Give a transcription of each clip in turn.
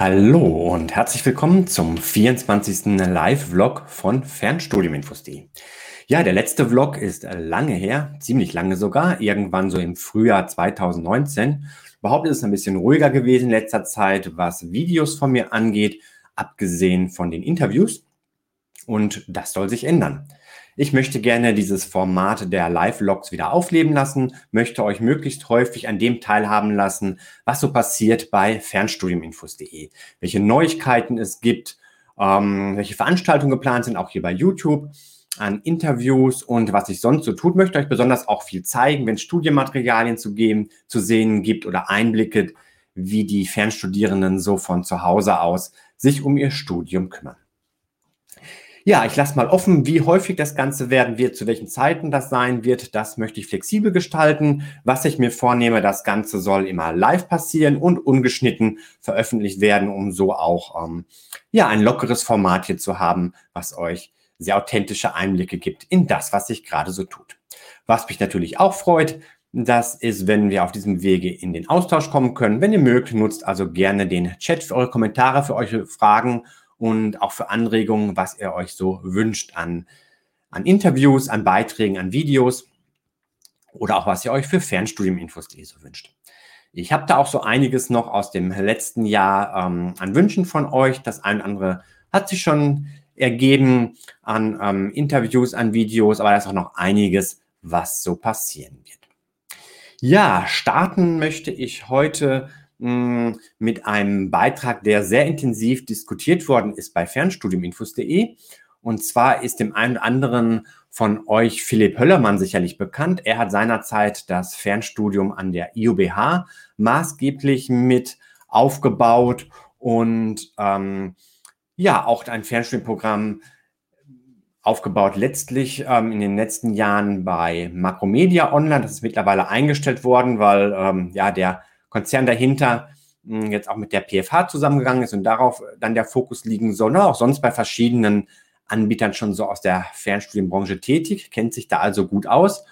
Hallo und herzlich willkommen zum 24. Live-Vlog von Fernstudiuminfos.de. Ja, der letzte Vlog ist lange her, ziemlich lange sogar, irgendwann so im Frühjahr 2019. Überhaupt ist es ein bisschen ruhiger gewesen in letzter Zeit, was Videos von mir angeht, abgesehen von den Interviews. Und das soll sich ändern. Ich möchte gerne dieses Format der Live-Logs wieder aufleben lassen, möchte euch möglichst häufig an dem teilhaben lassen, was so passiert bei Fernstudiuminfos.de, welche Neuigkeiten es gibt, ähm, welche Veranstaltungen geplant sind, auch hier bei YouTube, an Interviews und was sich sonst so tut, möchte euch besonders auch viel zeigen, wenn es Studienmaterialien zu geben, zu sehen gibt oder Einblicke, wie die Fernstudierenden so von zu Hause aus sich um ihr Studium kümmern. Ja, ich lasse mal offen, wie häufig das Ganze werden wird, zu welchen Zeiten das sein wird. Das möchte ich flexibel gestalten. Was ich mir vornehme, das Ganze soll immer live passieren und ungeschnitten veröffentlicht werden, um so auch ähm, ja ein lockeres Format hier zu haben, was euch sehr authentische Einblicke gibt in das, was sich gerade so tut. Was mich natürlich auch freut, das ist, wenn wir auf diesem Wege in den Austausch kommen können. Wenn ihr mögt, nutzt also gerne den Chat für eure Kommentare, für eure Fragen und auch für Anregungen, was ihr euch so wünscht an, an Interviews, an Beiträgen, an Videos oder auch was ihr euch für Fernstudium-Infos.de so wünscht. Ich habe da auch so einiges noch aus dem letzten Jahr ähm, an Wünschen von euch. Das eine oder andere hat sich schon ergeben an ähm, Interviews, an Videos, aber da ist auch noch einiges, was so passieren wird. Ja, starten möchte ich heute mit einem Beitrag, der sehr intensiv diskutiert worden ist bei fernstudiuminfos.de. Und zwar ist dem einen oder anderen von euch Philipp Höllermann sicherlich bekannt. Er hat seinerzeit das Fernstudium an der IUBH maßgeblich mit aufgebaut und ähm, ja, auch ein Fernstudienprogramm aufgebaut, letztlich ähm, in den letzten Jahren bei Makromedia Online. Das ist mittlerweile eingestellt worden, weil ähm, ja der Konzern dahinter hm, jetzt auch mit der PFH zusammengegangen ist und darauf dann der Fokus liegen soll. Auch sonst bei verschiedenen Anbietern schon so aus der Fernstudienbranche tätig, kennt sich da also gut aus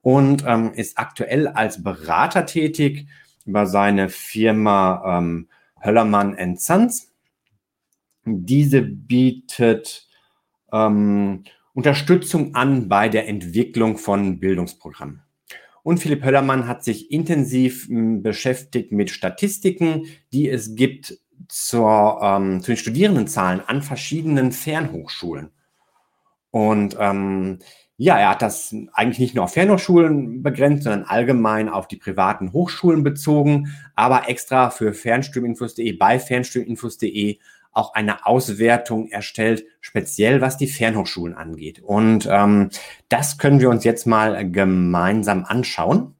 und ähm, ist aktuell als Berater tätig über seine Firma ähm, Höllermann Sons. Diese bietet ähm, Unterstützung an bei der Entwicklung von Bildungsprogrammen. Und Philipp Höllermann hat sich intensiv hm, beschäftigt mit Statistiken, die es gibt zur, ähm, zu den Studierendenzahlen an verschiedenen Fernhochschulen. Und ähm, ja, er hat das eigentlich nicht nur auf Fernhochschulen begrenzt, sondern allgemein auf die privaten Hochschulen bezogen, aber extra für Fernstudiuminfos.de bei Fernstudiuminfos.de auch eine Auswertung erstellt, speziell was die Fernhochschulen angeht. Und ähm, das können wir uns jetzt mal gemeinsam anschauen.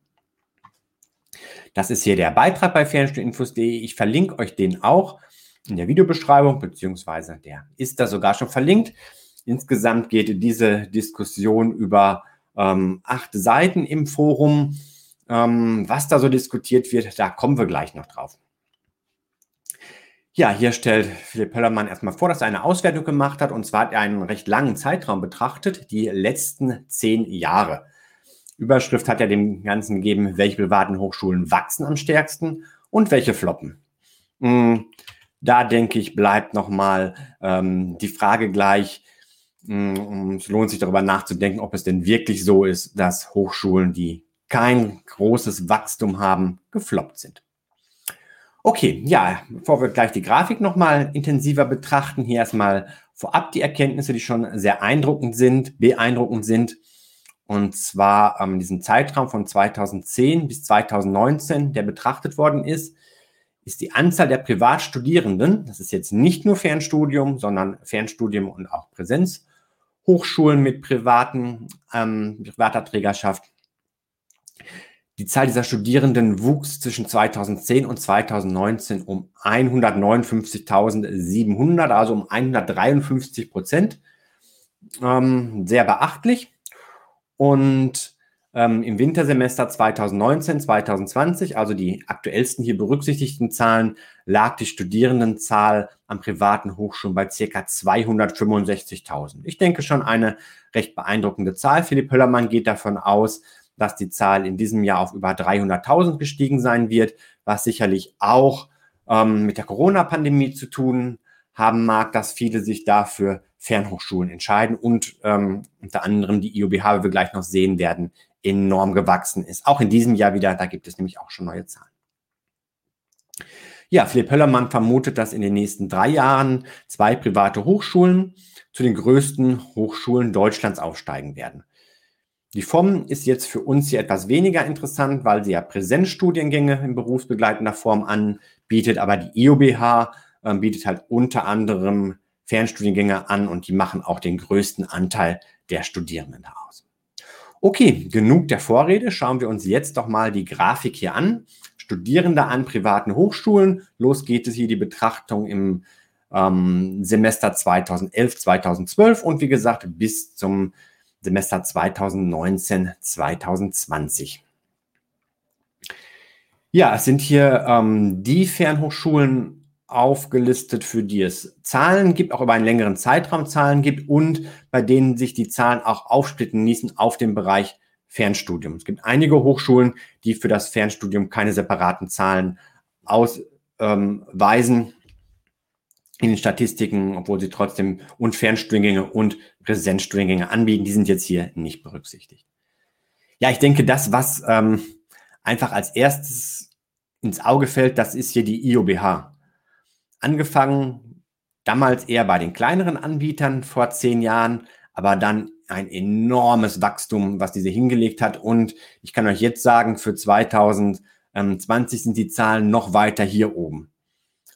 Das ist hier der Beitrag bei Fernstudiuminfos.de. Ich verlinke euch den auch in der Videobeschreibung, beziehungsweise der ist da sogar schon verlinkt. Insgesamt geht diese Diskussion über ähm, acht Seiten im Forum. Ähm, was da so diskutiert wird, da kommen wir gleich noch drauf. Ja, hier stellt Philipp Höllermann erstmal vor, dass er eine Auswertung gemacht hat. Und zwar hat er einen recht langen Zeitraum betrachtet, die letzten zehn Jahre. Überschrift hat er dem Ganzen gegeben, welche privaten Hochschulen wachsen am stärksten und welche floppen. Hm, da denke ich, bleibt nochmal ähm, die Frage gleich. Hm, es lohnt sich darüber nachzudenken, ob es denn wirklich so ist, dass Hochschulen, die kein großes Wachstum haben, gefloppt sind. Okay, ja, bevor wir gleich die Grafik nochmal intensiver betrachten, hier erstmal vorab die Erkenntnisse, die schon sehr eindruckend sind, beeindruckend sind. Und zwar ähm, diesen Zeitraum von 2010 bis 2019, der betrachtet worden ist, ist die Anzahl der Privatstudierenden, das ist jetzt nicht nur Fernstudium, sondern Fernstudium und auch Präsenzhochschulen mit privaten, ähm, privater Trägerschaft, die Zahl dieser Studierenden wuchs zwischen 2010 und 2019 um 159.700, also um 153 Prozent. Ähm, sehr beachtlich. Und ähm, im Wintersemester 2019, 2020, also die aktuellsten hier berücksichtigten Zahlen, lag die Studierendenzahl an privaten Hochschulen bei ca. 265.000. Ich denke schon eine recht beeindruckende Zahl. Philipp Höllermann geht davon aus, dass die Zahl in diesem Jahr auf über 300.000 gestiegen sein wird, was sicherlich auch ähm, mit der Corona-Pandemie zu tun haben mag, dass viele sich dafür Fernhochschulen entscheiden und ähm, unter anderem die IOBH, wie wir gleich noch sehen werden, enorm gewachsen ist. Auch in diesem Jahr wieder, da gibt es nämlich auch schon neue Zahlen. Ja, Philipp Höllermann vermutet, dass in den nächsten drei Jahren zwei private Hochschulen zu den größten Hochschulen Deutschlands aufsteigen werden. Die FOM ist jetzt für uns hier etwas weniger interessant, weil sie ja Präsenzstudiengänge in berufsbegleitender Form anbietet, aber die IOBH äh, bietet halt unter anderem Fernstudiengänge an und die machen auch den größten Anteil der Studierenden aus. Okay, genug der Vorrede. Schauen wir uns jetzt doch mal die Grafik hier an. Studierende an privaten Hochschulen. Los geht es hier die Betrachtung im ähm, Semester 2011, 2012 und wie gesagt bis zum Semester 2019, 2020. Ja, es sind hier ähm, die Fernhochschulen aufgelistet, für die es Zahlen gibt, auch über einen längeren Zeitraum Zahlen gibt und bei denen sich die Zahlen auch aufsplitten ließen auf den Bereich Fernstudium. Es gibt einige Hochschulen, die für das Fernstudium keine separaten Zahlen ausweisen ähm, in den Statistiken, obwohl sie trotzdem und Fernstudiengänge und Präsenzstudiengänge anbieten. Die sind jetzt hier nicht berücksichtigt. Ja, ich denke, das, was ähm, einfach als erstes ins Auge fällt, das ist hier die IOBH angefangen, damals eher bei den kleineren Anbietern vor zehn Jahren, aber dann ein enormes Wachstum, was diese hingelegt hat. Und ich kann euch jetzt sagen, für 2020 sind die Zahlen noch weiter hier oben.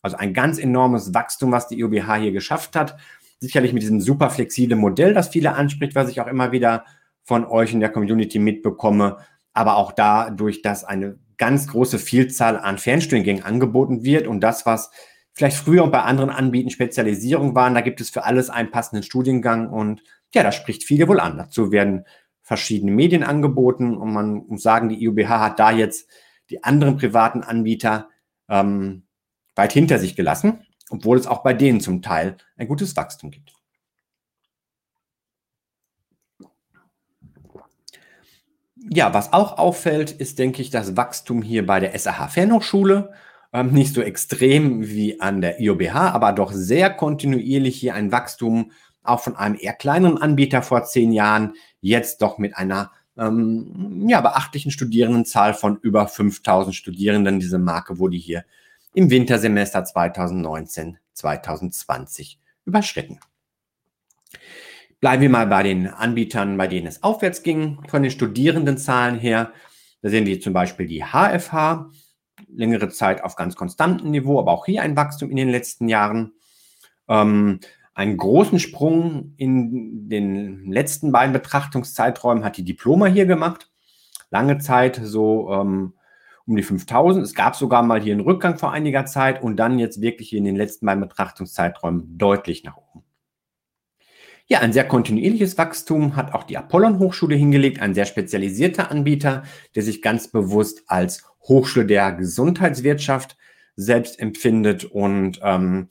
Also ein ganz enormes Wachstum, was die IOBH hier geschafft hat. Sicherlich mit diesem super flexiblen Modell, das viele anspricht, was ich auch immer wieder von euch in der Community mitbekomme. Aber auch dadurch, dass eine ganz große Vielzahl an Fernstudiengängen angeboten wird und das, was vielleicht früher bei anderen Anbieten Spezialisierung waren. Da gibt es für alles einen passenden Studiengang und ja, das spricht viele wohl an. Dazu werden verschiedene Medien angeboten und man muss sagen, die IUBH hat da jetzt die anderen privaten Anbieter ähm, weit hinter sich gelassen, obwohl es auch bei denen zum Teil ein gutes Wachstum gibt. Ja, was auch auffällt, ist, denke ich, das Wachstum hier bei der SAH Fernhochschule. Ähm, nicht so extrem wie an der IOBH, aber doch sehr kontinuierlich hier ein Wachstum, auch von einem eher kleineren Anbieter vor zehn Jahren, jetzt doch mit einer ähm, ja, beachtlichen Studierendenzahl von über 5000 Studierenden. Diese Marke wurde hier im Wintersemester 2019, 2020 überschritten. Bleiben wir mal bei den Anbietern, bei denen es aufwärts ging, von den Studierendenzahlen her. Da sehen wir zum Beispiel die HFH längere Zeit auf ganz konstantem Niveau, aber auch hier ein Wachstum in den letzten Jahren. Ähm, einen großen Sprung in den letzten beiden Betrachtungszeiträumen hat die Diploma hier gemacht. Lange Zeit so ähm, um die 5000. Es gab sogar mal hier einen Rückgang vor einiger Zeit und dann jetzt wirklich in den letzten beiden Betrachtungszeiträumen deutlich nach oben. Ja, ein sehr kontinuierliches Wachstum hat auch die Apollon Hochschule hingelegt, ein sehr spezialisierter Anbieter, der sich ganz bewusst als Hochschule der Gesundheitswirtschaft selbst empfindet und ähm,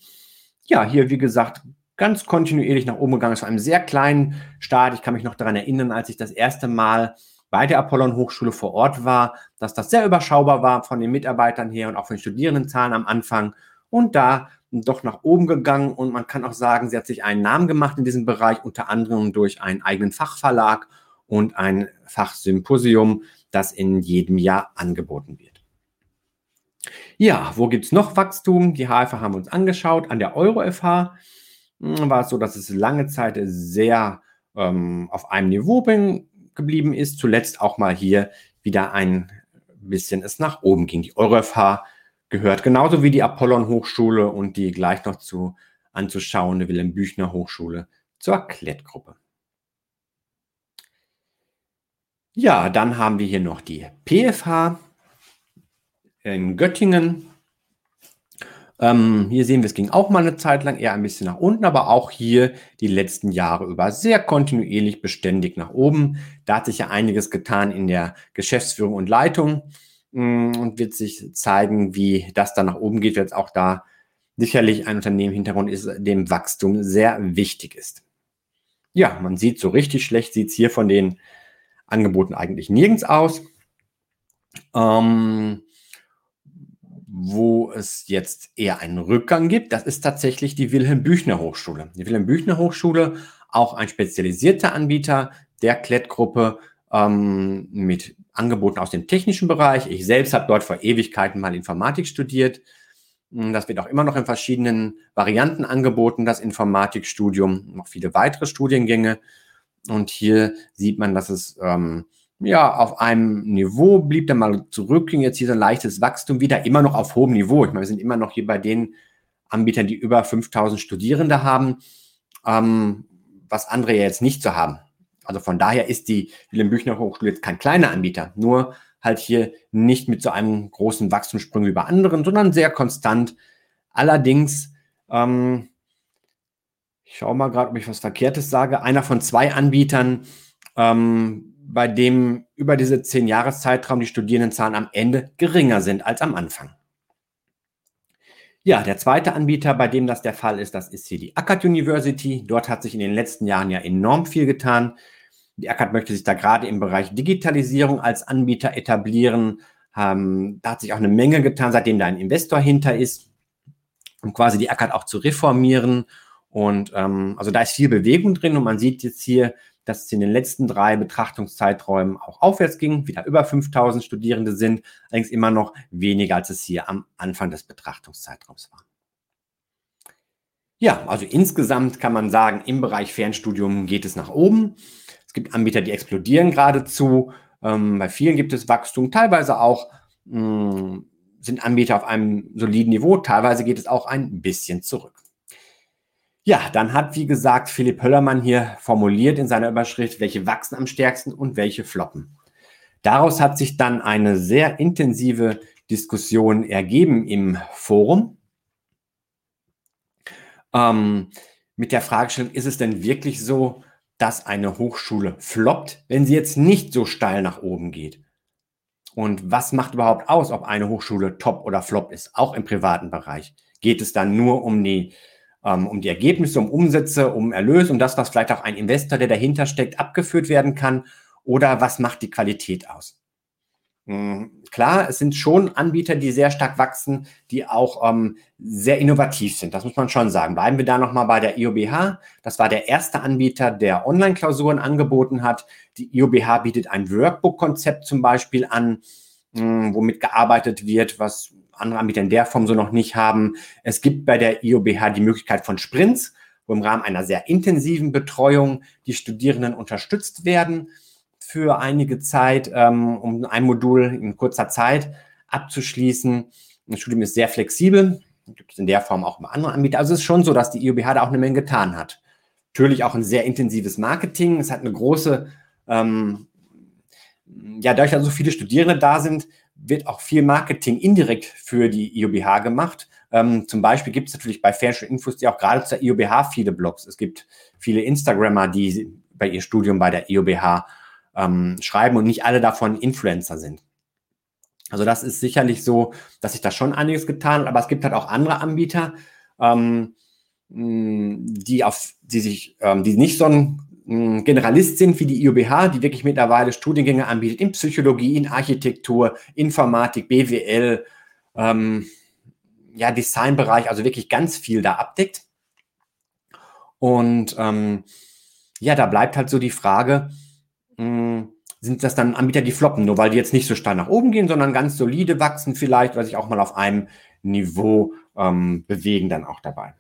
ja, hier wie gesagt ganz kontinuierlich nach oben gegangen ist, zu einem sehr kleinen Start. Ich kann mich noch daran erinnern, als ich das erste Mal bei der Apollon Hochschule vor Ort war, dass das sehr überschaubar war von den Mitarbeitern her und auch von den Studierendenzahlen am Anfang und da doch nach oben gegangen und man kann auch sagen, sie hat sich einen Namen gemacht in diesem Bereich, unter anderem durch einen eigenen Fachverlag und ein Fachsymposium, das in jedem Jahr angeboten wird. Ja, wo gibt es noch Wachstum? Die HFH haben wir uns angeschaut. An der Euro-FH hm, war es so, dass es lange Zeit sehr ähm, auf einem Niveau geblieben ist. Zuletzt auch mal hier wieder ein bisschen es nach oben ging. Die Euro-FH gehört genauso wie die Apollon Hochschule und die gleich noch zu anzuschauende Wilhelm Büchner Hochschule zur Klettgruppe. Ja, dann haben wir hier noch die PFH in Göttingen. Ähm, hier sehen wir, es ging auch mal eine Zeit lang eher ein bisschen nach unten, aber auch hier die letzten Jahre über sehr kontinuierlich beständig nach oben. Da hat sich ja einiges getan in der Geschäftsführung und Leitung mm, und wird sich zeigen, wie das dann nach oben geht, weil es auch da sicherlich ein Unternehmen im Hintergrund ist, dem Wachstum sehr wichtig ist. Ja, man sieht so richtig schlecht, sieht es hier von den Angeboten eigentlich nirgends aus. Ähm, wo es jetzt eher einen Rückgang gibt, das ist tatsächlich die Wilhelm Büchner Hochschule. Die Wilhelm Büchner Hochschule, auch ein spezialisierter Anbieter der Klettgruppe ähm, mit Angeboten aus dem technischen Bereich. Ich selbst habe dort vor Ewigkeiten mal Informatik studiert. Hm, das wird auch immer noch in verschiedenen Varianten angeboten, das Informatikstudium, noch viele weitere Studiengänge. Und hier sieht man, dass es ähm, ja, auf einem Niveau blieb dann mal zurück, ging jetzt hier so ein leichtes Wachstum wieder, immer noch auf hohem Niveau. Ich meine, wir sind immer noch hier bei den Anbietern, die über 5000 Studierende haben, ähm, was andere ja jetzt nicht so haben. Also von daher ist die Wilhelm Büchner Hochschule jetzt kein kleiner Anbieter, nur halt hier nicht mit so einem großen Wachstumssprung wie bei anderen, sondern sehr konstant. Allerdings, ähm, ich schaue mal gerade, ob ich was Verkehrtes sage, einer von zwei Anbietern, ähm, bei dem über diese zehn Jahreszeitraum die Studierendenzahlen am Ende geringer sind als am Anfang. Ja, der zweite Anbieter, bei dem das der Fall ist, das ist hier die Akkad University. Dort hat sich in den letzten Jahren ja enorm viel getan. Die Akkad möchte sich da gerade im Bereich Digitalisierung als Anbieter etablieren. Ähm, da hat sich auch eine Menge getan, seitdem da ein Investor hinter ist, um quasi die Akkad auch zu reformieren. Und ähm, also da ist viel Bewegung drin und man sieht jetzt hier, dass es in den letzten drei Betrachtungszeiträumen auch aufwärts ging, wieder über 5000 Studierende sind, allerdings immer noch weniger, als es hier am Anfang des Betrachtungszeitraums war. Ja, also insgesamt kann man sagen, im Bereich Fernstudium geht es nach oben. Es gibt Anbieter, die explodieren geradezu. Ähm, bei vielen gibt es Wachstum, teilweise auch mh, hm, sind Anbieter auf einem soliden Niveau, teilweise geht es auch ein bisschen zurück. Ja, dann hat, wie gesagt, Philipp Höllermann hier formuliert in seiner Überschrift, welche wachsen am stärksten und welche floppen. Daraus hat sich dann eine sehr intensive Diskussion ergeben im Forum. Ähm, mit der Fragestellung, ist es denn wirklich so, dass eine Hochschule floppt, wenn sie jetzt nicht so steil nach oben geht? Und was macht überhaupt aus, ob eine Hochschule top oder flop ist, auch im privaten Bereich? Geht es dann nur um die um die Ergebnisse, um Umsätze, um Erlös, um das, was vielleicht auch ein Investor, der dahinter steckt, abgeführt werden kann? Oder was macht die Qualität aus? Hm, klar, es sind schon Anbieter, die sehr stark wachsen, die auch ähm, sehr innovativ sind. Das muss man schon sagen. Bleiben wir da nochmal bei der IOBH. Das war der erste Anbieter, der Online-Klausuren angeboten hat. Die IOBH bietet ein Workbook-Konzept zum Beispiel an, mh, hm, womit gearbeitet wird, was andere Anbieter in der Form so noch nicht haben. Es gibt bei der IOBH die Möglichkeit von Sprints, wo im Rahmen einer sehr intensiven Betreuung die Studierenden unterstützt werden für einige Zeit, ähm, um ein Modul in kurzer Zeit abzuschließen. Das Studium ist sehr flexibel, gibt es in der Form auch bei anderen Anbietern. Also es ist schon so, dass die IOBH da auch eine Menge getan hat. Natürlich auch ein sehr intensives Marketing. Es hat eine große, ähm, ja, dadurch, dass so viele Studierende da sind, wird auch viel Marketing indirekt für die IOBH gemacht. Ähm, zum Beispiel gibt es natürlich bei Fairshare Infos die auch gerade zur IOBH viele Blogs. Es gibt viele Instagrammer, die bei ihr Studium bei der IOBH ähm, schreiben und nicht alle davon Influencer sind. Also das ist sicherlich so, dass sich da schon einiges getan hat, aber es gibt halt auch andere Anbieter, ähm, die auf, die sich, ähm, die nicht so ein Generalist sind wie die IOBH, die wirklich mittlerweile Studiengänge anbietet in Psychologie, in Architektur, Informatik, BWL, ähm, ja, Designbereich, also wirklich ganz viel da abdeckt. Und ähm, ja, da bleibt halt so die Frage, mh, hm, sind das dann Anbieter, die floppen, nur weil die jetzt nicht so steil nach oben gehen, sondern ganz solide wachsen vielleicht, weil sich auch mal auf einem Niveau ähm, bewegen dann auch dabei.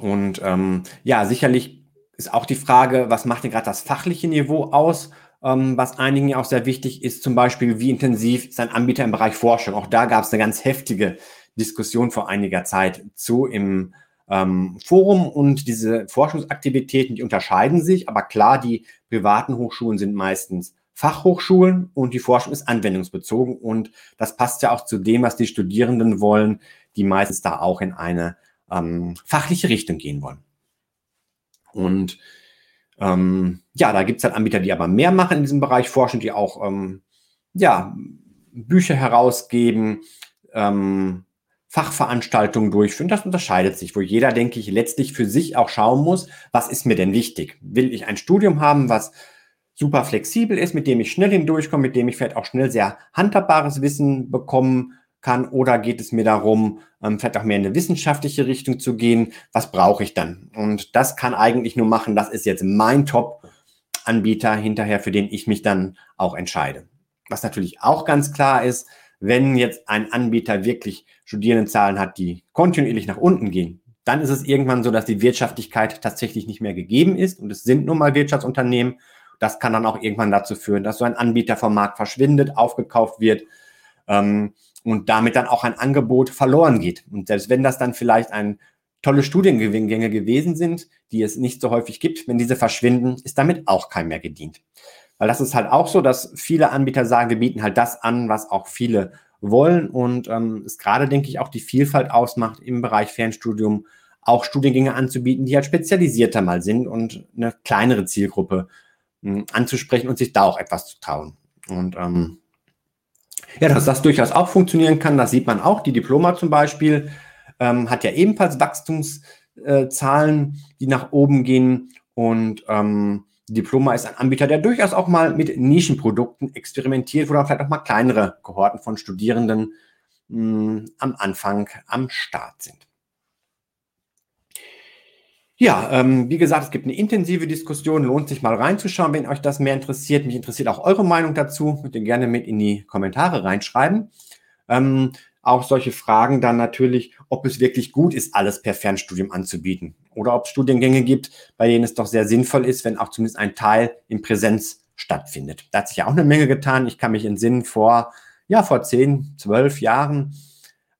Und ähm, ja, sicherlich ist auch die Frage, was macht denn gerade das fachliche Niveau aus? Ähm, was einigen ja auch sehr wichtig ist, zum Beispiel, wie intensiv ist ein Anbieter im Bereich Forschung? Auch da gab es eine ganz heftige Diskussion vor einiger Zeit zu im ähm, Forum und diese Forschungsaktivitäten, die unterscheiden sich, aber klar, die privaten Hochschulen sind meistens Fachhochschulen und die Forschung ist anwendungsbezogen und das passt ja auch zu dem, was die Studierenden wollen, die meistens da auch in eine ähm, fachliche Richtung gehen wollen. Und ähm, ja, da gibt es halt Anbieter, die aber mehr machen in diesem Bereich Forschung, die auch ähm, ja, Bücher herausgeben, ähm, Fachveranstaltungen durchführen. Das unterscheidet sich, wo jeder, denke ich, letztlich für sich auch schauen muss, was ist mir denn wichtig? Will ich ein Studium haben, was super flexibel ist, mit dem ich schnell hindurchkomme, mit dem ich vielleicht auch schnell sehr handhabbares Wissen bekommen kann? Oder geht es mir darum, ähm, vielleicht auch mehr in eine wissenschaftliche Richtung zu gehen? Was brauche ich dann? Und das kann eigentlich nur machen, das ist jetzt mein Top-Anbieter hinterher, für den ich mich dann auch entscheide. Was natürlich auch ganz klar ist, wenn jetzt ein Anbieter wirklich Studierendenzahlen hat, die kontinuierlich nach unten gehen, dann ist es irgendwann so, dass die Wirtschaftlichkeit tatsächlich nicht mehr gegeben ist. Und es sind nun mal Wirtschaftsunternehmen. Das kann dann auch irgendwann dazu führen, dass so ein Anbieter vom Markt verschwindet, aufgekauft wird ähm, und damit dann auch ein Angebot verloren geht. Und selbst wenn das dann vielleicht ein tolle Studiengänge gewesen sind, die es nicht so häufig gibt, wenn diese verschwinden, ist damit auch kein mehr gedient. Weil das ist halt auch so, dass viele Anbieter sagen, wir bieten halt das an, was auch viele wollen und ähm, es gerade, denke ich, auch die Vielfalt ausmacht, im Bereich Fernstudium auch Studiengänge anzubieten, die halt spezialisierter mal sind und eine kleinere Zielgruppe mh, hm, anzusprechen und sich da auch etwas zu trauen. Und ähm, ja, dass das durchaus auch funktionieren kann, das sieht man auch. Die Diploma zum Beispiel ähm, hat ja ebenfalls Wachstumszahlen, die nach oben gehen und ähm, Diploma ist ein Anbieter, der durchaus auch mal mit Nischenprodukten experimentiert, wo dann vielleicht auch mal kleinere Kohorten von Studierenden mh, hm, am Anfang am Start sind. Ja, ähm, wie gesagt, es gibt eine intensive Diskussion, lohnt sich mal reinzuschauen, wenn euch das mehr interessiert. Mich interessiert auch eure Meinung dazu, könnt ihr gerne mit in die Kommentare reinschreiben. Ähm, auch solche Fragen dann natürlich, ob es wirklich gut ist, alles per Fernstudium anzubieten oder ob es Studiengänge gibt, bei denen es doch sehr sinnvoll ist, wenn auch zumindest ein Teil in Präsenz stattfindet. Da hat sich ja auch eine Menge getan. Ich kann mich entsinnen, vor, ja, vor zehn, zwölf Jahren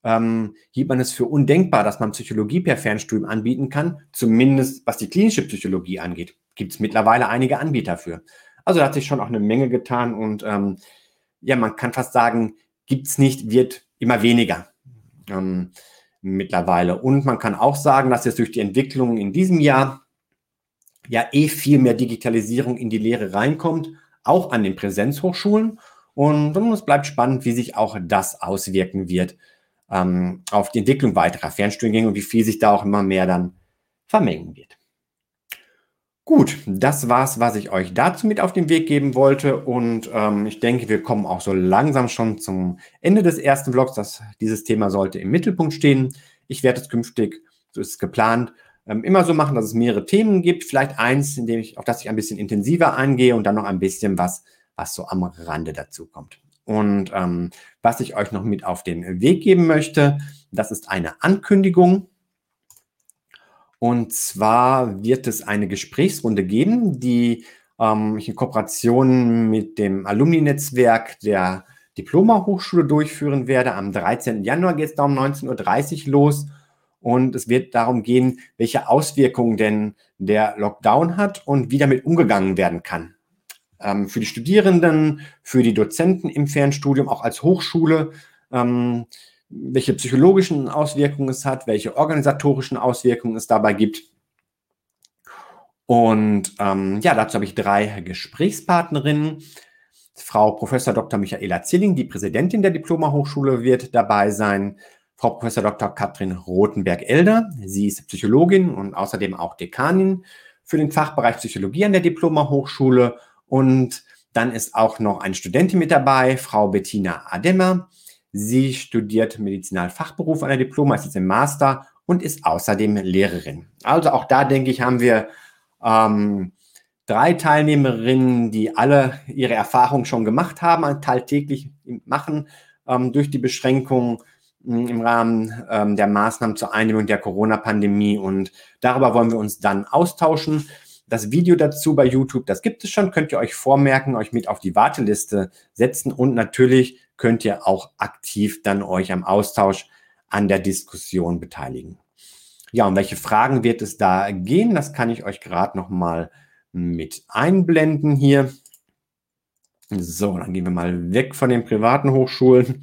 ähm, hielt man es für undenkbar, dass man Psychologie per Fernstudium anbieten kann, zumindest was die klinische Psychologie angeht. Gibt es mittlerweile einige Anbieter für. Also da hat sich schon auch eine Menge getan und ähm, ja, man kann fast sagen, gibt es nicht, wird immer weniger ähm, mittlerweile. Und man kann auch sagen, dass jetzt durch die Entwicklung in diesem Jahr ja eh viel mehr Digitalisierung in die Lehre reinkommt, auch an den Präsenzhochschulen. Und, und es bleibt spannend, wie sich auch das auswirken wird ähm, auf die Entwicklung weiterer Fernstudiengänge und wie viel sich da auch immer mehr dann vermengen wird. Gut, das war's, was ich euch dazu mit auf den Weg geben wollte. Und ähm, ich denke, wir kommen auch so langsam schon zum Ende des ersten Vlogs. Das, dieses Thema sollte im Mittelpunkt stehen. Ich werde es künftig, so ist es geplant, ähm, immer so machen, dass es mehrere Themen gibt. Vielleicht eins, in dem ich, auf das ich ein bisschen intensiver eingehe und dann noch ein bisschen was, was so am Rande dazu kommt. Und ähm, was ich euch noch mit auf den Weg geben möchte, das ist eine Ankündigung. Und zwar wird es eine Gesprächsrunde geben, die ähm, ich in Kooperation mit dem Alumni-Netzwerk der Diploma-Hochschule durchführen werde. Am 13. Januar geht es da um 19.30 Uhr los. Und es wird darum gehen, welche Auswirkungen denn der Lockdown hat und wie damit umgegangen werden kann ähm, für die Studierenden, für die Dozenten im Fernstudium, auch als Hochschule, ähm, welche psychologischen Auswirkungen es hat, welche organisatorischen Auswirkungen es dabei gibt. Und ähm, ja, dazu habe ich drei Gesprächspartnerinnen. Frau Professor Dr. Michaela Zilling, die Präsidentin der Diploma-Hochschule, wird dabei sein. Frau Professor Dr. Katrin Rothenberg-Elder, sie ist Psychologin und außerdem auch Dekanin für den Fachbereich Psychologie an der Diploma-Hochschule und dann ist auch noch eine Studentin mit dabei, Frau Bettina Ademmer. Sie studiert Medizinalfachberuf an der Diploma, ist jetzt im Master und ist außerdem Lehrerin. Also auch da, denke ich, haben wir ähm, drei Teilnehmerinnen, die alle ihre Erfahrungen schon gemacht haben, tagtäglich machen ähm, durch die Beschränkungen hm, im Rahmen ähm, der Maßnahmen zur Eindämmung der Corona-Pandemie. Und darüber wollen wir uns dann austauschen. Das Video dazu bei YouTube, das gibt es schon, könnt ihr euch vormerken, euch mit auf die Warteliste setzen und natürlich könnt ihr auch aktiv dann euch am Austausch an der Diskussion beteiligen. Ja, und welche Fragen wird es da gehen? Das kann ich euch gerade noch mal mit einblenden hier. So, dann gehen wir mal weg von den privaten Hochschulen,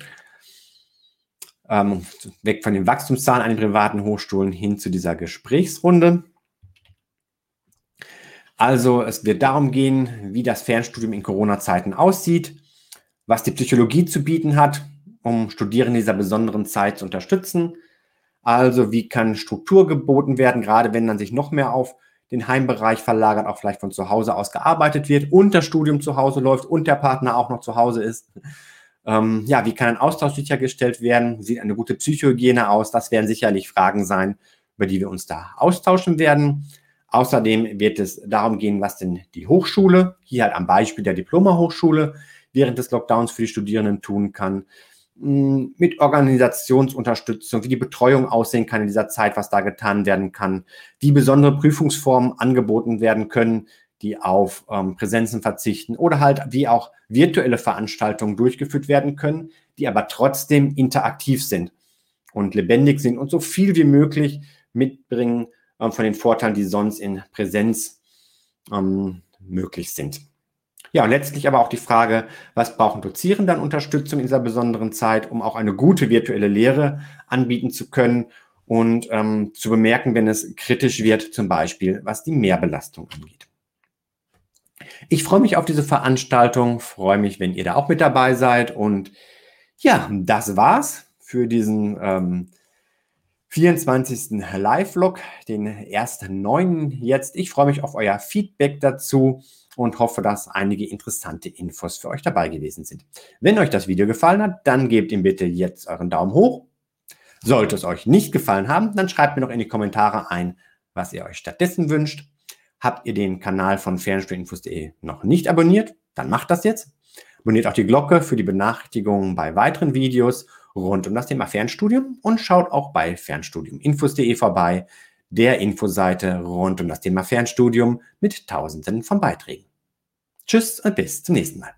ähm, weg von den Wachstumszahlen an den privaten Hochschulen hin zu dieser Gesprächsrunde. Also es wird darum gehen, wie das Fernstudium in Corona-Zeiten aussieht, was die Psychologie zu bieten hat, um Studierende dieser besonderen Zeit zu unterstützen. Also wie kann Struktur geboten werden, gerade wenn dann sich noch mehr auf den Heimbereich verlagert, auch vielleicht von zu Hause aus gearbeitet wird und das Studium zu Hause läuft und der Partner auch noch zu Hause ist. Ähm, ja, wie kann ein Austausch sichergestellt werden? Sieht eine gute Psychohygiene aus? Das werden sicherlich Fragen sein, über die wir uns da austauschen werden. Außerdem wird es darum gehen, was denn die Hochschule, hier halt am Beispiel der Diploma-Hochschule, während des Lockdowns für die Studierenden tun kann, mm, mit Organisationsunterstützung, wie die Betreuung aussehen kann in dieser Zeit, was da getan werden kann, wie besondere Prüfungsformen angeboten werden können, die auf ähm, Präsenzen verzichten oder halt wie auch virtuelle Veranstaltungen durchgeführt werden können, die aber trotzdem interaktiv sind und lebendig sind und so viel wie möglich mitbringen von den Vorteilen, die sonst in Präsenz ähm, möglich sind. Ja, und letztlich aber auch die Frage, was brauchen Dozierende an Unterstützung in dieser besonderen Zeit, um auch eine gute virtuelle Lehre anbieten zu können und ähm, zu bemerken, wenn es kritisch wird, zum Beispiel was die Mehrbelastung angeht. Ich freue mich auf diese Veranstaltung, freue mich, wenn ihr da auch mit dabei seid. Und ja, das war's für diesen ähm, 24. Live-Vlog, den ersten neuen jetzt. Ich freue mich auf euer Feedback dazu und hoffe, dass einige interessante Infos für euch dabei gewesen sind. Wenn euch das Video gefallen hat, dann gebt ihm bitte jetzt euren Daumen hoch. Sollte es euch nicht gefallen haben, dann schreibt mir noch in die Kommentare ein, was ihr euch stattdessen wünscht. Habt ihr den Kanal von fernstuhlinfos.de noch nicht abonniert? Dann macht das jetzt. Abonniert auch die Glocke für die Benachrichtigungen bei weiteren Videos rund um das Thema Fernstudium und schaut auch bei fernstudiuminfos.de vorbei, der Infoseite rund um das Thema Fernstudium mit Tausenden von Beiträgen. Tschüss und bis zum nächsten Mal.